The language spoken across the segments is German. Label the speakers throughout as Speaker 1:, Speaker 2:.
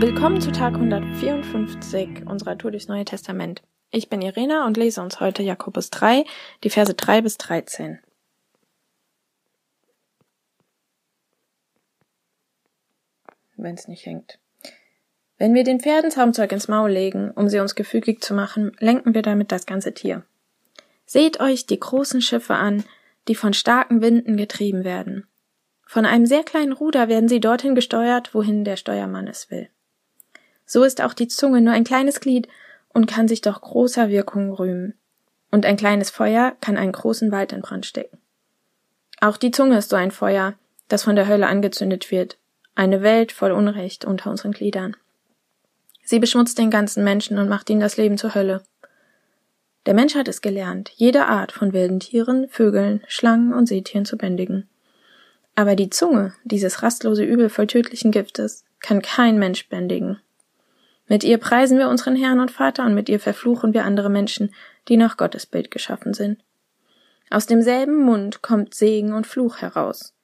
Speaker 1: Willkommen zu Tag 154 unserer Tour durchs Neue Testament. Ich bin Irena und lese uns heute Jakobus 3, die Verse 3 bis 13. Wenn es nicht hängt. Wenn wir den Pferden Zaumzeug ins Maul legen, um sie uns gefügig zu machen, lenken wir damit das ganze Tier. Seht euch die großen Schiffe an, die von starken Winden getrieben werden. Von einem sehr kleinen Ruder werden sie dorthin gesteuert, wohin der Steuermann es will. So ist auch die Zunge nur ein kleines Glied und kann sich doch großer Wirkung rühmen. Und ein kleines Feuer kann einen großen Wald in Brand stecken. Auch die Zunge ist so ein Feuer, das von der Hölle angezündet wird, eine Welt voll Unrecht unter unseren Gliedern. Sie beschmutzt den ganzen Menschen und macht ihm das Leben zur Hölle. Der Mensch hat es gelernt, jede Art von wilden Tieren, Vögeln, Schlangen und Seetieren zu bändigen. Aber die Zunge, dieses rastlose Übel voll tödlichen Giftes, kann kein Mensch bändigen. Mit ihr preisen wir unseren Herrn und Vater und mit ihr verfluchen wir andere Menschen, die nach Gottes Bild geschaffen sind. Aus demselben Mund kommt Segen und Fluch heraus.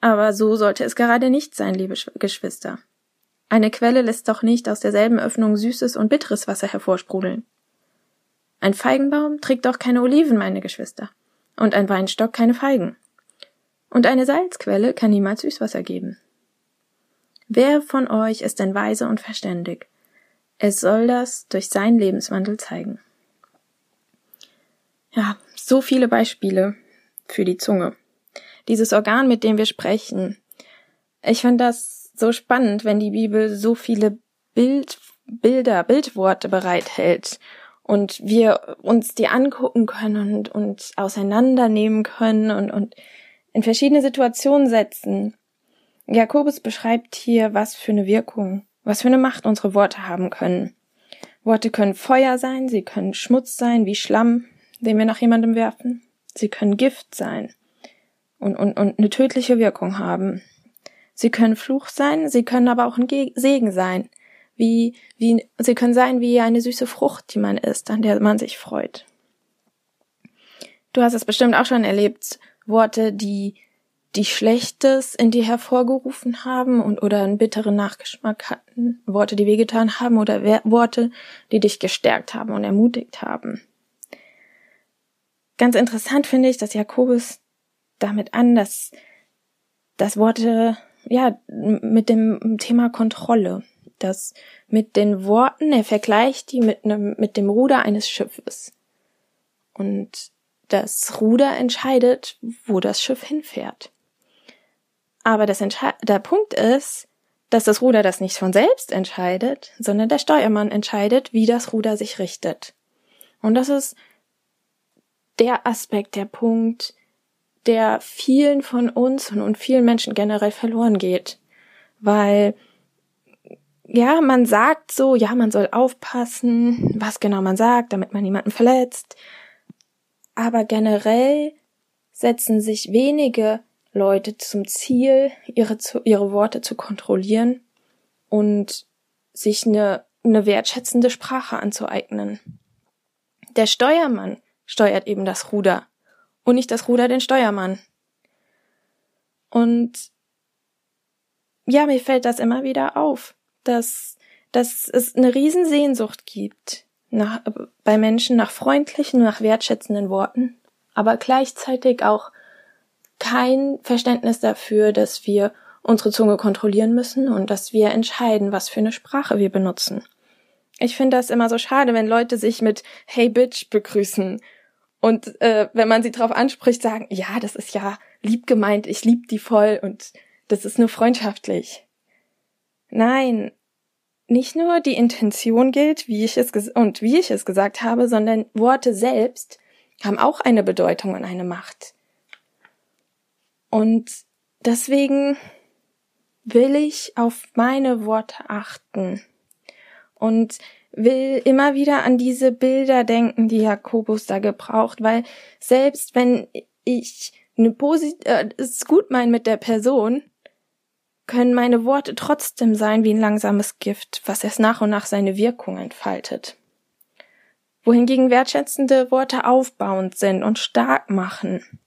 Speaker 1: Aber so sollte es gerade nicht sein, liebe Geschwister. Eine Quelle lässt doch nicht aus derselben Öffnung süßes und bitteres Wasser hervorsprudeln. Ein Feigenbaum trägt doch keine Oliven, meine Geschwister, und ein Weinstock keine Feigen. Und eine Salzquelle kann niemals Süßwasser geben. Wer von euch ist denn weise und verständig? Es soll das durch seinen Lebenswandel zeigen. Ja, so viele Beispiele für die Zunge. Dieses Organ, mit dem wir sprechen. Ich finde das so spannend, wenn die Bibel so viele Bild, Bilder, Bildworte bereithält und wir uns die angucken können und, und auseinandernehmen können und, und in verschiedene Situationen setzen. Jakobus beschreibt hier, was für eine Wirkung was für eine Macht unsere Worte haben können. Worte können Feuer sein, sie können Schmutz sein, wie Schlamm, den wir nach jemandem werfen. Sie können Gift sein und, und, und eine tödliche Wirkung haben. Sie können Fluch sein, sie können aber auch ein Segen sein. Wie, wie, sie können sein wie eine süße Frucht, die man isst, an der man sich freut. Du hast es bestimmt auch schon erlebt, Worte, die die Schlechtes in dir hervorgerufen haben und oder einen bitteren Nachgeschmack hatten, Worte, die wehgetan haben oder Worte, die dich gestärkt haben und ermutigt haben. Ganz interessant finde ich, dass Jakobus damit an, dass, dass Worte, ja, mit dem Thema Kontrolle, dass mit den Worten, er vergleicht die mit einem, mit dem Ruder eines Schiffes. Und das Ruder entscheidet, wo das Schiff hinfährt. Aber das der Punkt ist, dass das Ruder das nicht von selbst entscheidet, sondern der Steuermann entscheidet, wie das Ruder sich richtet. Und das ist der Aspekt, der Punkt, der vielen von uns und vielen Menschen generell verloren geht. Weil, ja, man sagt so, ja, man soll aufpassen, was genau man sagt, damit man niemanden verletzt. Aber generell setzen sich wenige Leute zum Ziel, ihre, ihre Worte zu kontrollieren und sich eine, eine wertschätzende Sprache anzueignen. Der Steuermann steuert eben das Ruder und nicht das Ruder den Steuermann. Und ja, mir fällt das immer wieder auf, dass, dass es eine Riesensehnsucht gibt bei Menschen nach freundlichen, nach wertschätzenden Worten, aber gleichzeitig auch kein Verständnis dafür, dass wir unsere Zunge kontrollieren müssen und dass wir entscheiden, was für eine Sprache wir benutzen. Ich finde das immer so schade, wenn Leute sich mit Hey Bitch begrüßen und äh, wenn man sie darauf anspricht, sagen, ja, das ist ja lieb gemeint, ich lieb die voll und das ist nur freundschaftlich. Nein, nicht nur die Intention gilt, wie ich es und wie ich es gesagt habe, sondern Worte selbst haben auch eine Bedeutung und eine Macht. Und deswegen will ich auf meine Worte achten und will immer wieder an diese Bilder denken, die Jakobus da gebraucht, weil selbst wenn ich eine Posit äh, es gut meine mit der Person, können meine Worte trotzdem sein wie ein langsames Gift, was erst nach und nach seine Wirkung entfaltet. Wohingegen wertschätzende Worte aufbauend sind und stark machen.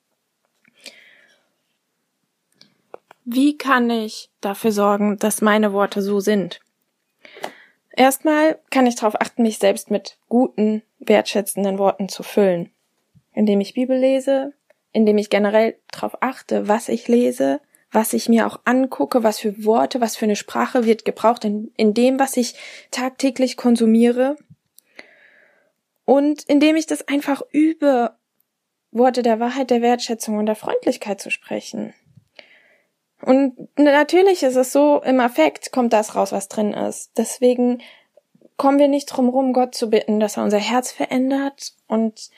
Speaker 1: Wie kann ich dafür sorgen, dass meine Worte so sind? Erstmal kann ich darauf achten, mich selbst mit guten, wertschätzenden Worten zu füllen. Indem ich Bibel lese, indem ich generell darauf achte, was ich lese, was ich mir auch angucke, was für Worte, was für eine Sprache wird gebraucht in, in dem, was ich tagtäglich konsumiere. Und indem ich das einfach übe, Worte der Wahrheit, der Wertschätzung und der Freundlichkeit zu sprechen. Und natürlich ist es so, im Affekt kommt das raus, was drin ist. Deswegen kommen wir nicht drum rum, Gott zu bitten, dass er unser Herz verändert und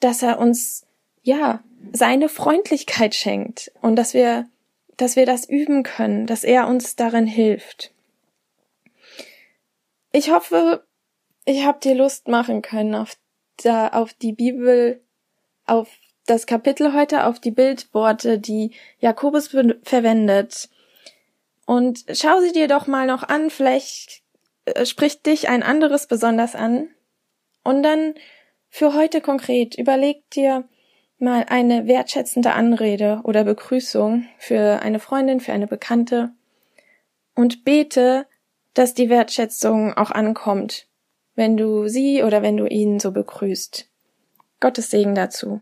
Speaker 1: dass er uns, ja, seine Freundlichkeit schenkt und dass wir, dass wir das üben können, dass er uns darin hilft. Ich hoffe, ich habe dir Lust machen können auf, da, auf die Bibel, auf das Kapitel heute auf die Bildworte, die Jakobus verwendet. Und schau sie dir doch mal noch an, vielleicht äh, spricht dich ein anderes besonders an. Und dann für heute konkret, überleg dir mal eine wertschätzende Anrede oder Begrüßung für eine Freundin, für eine Bekannte und bete, dass die Wertschätzung auch ankommt, wenn du sie oder wenn du ihn so begrüßt. Gottes Segen dazu.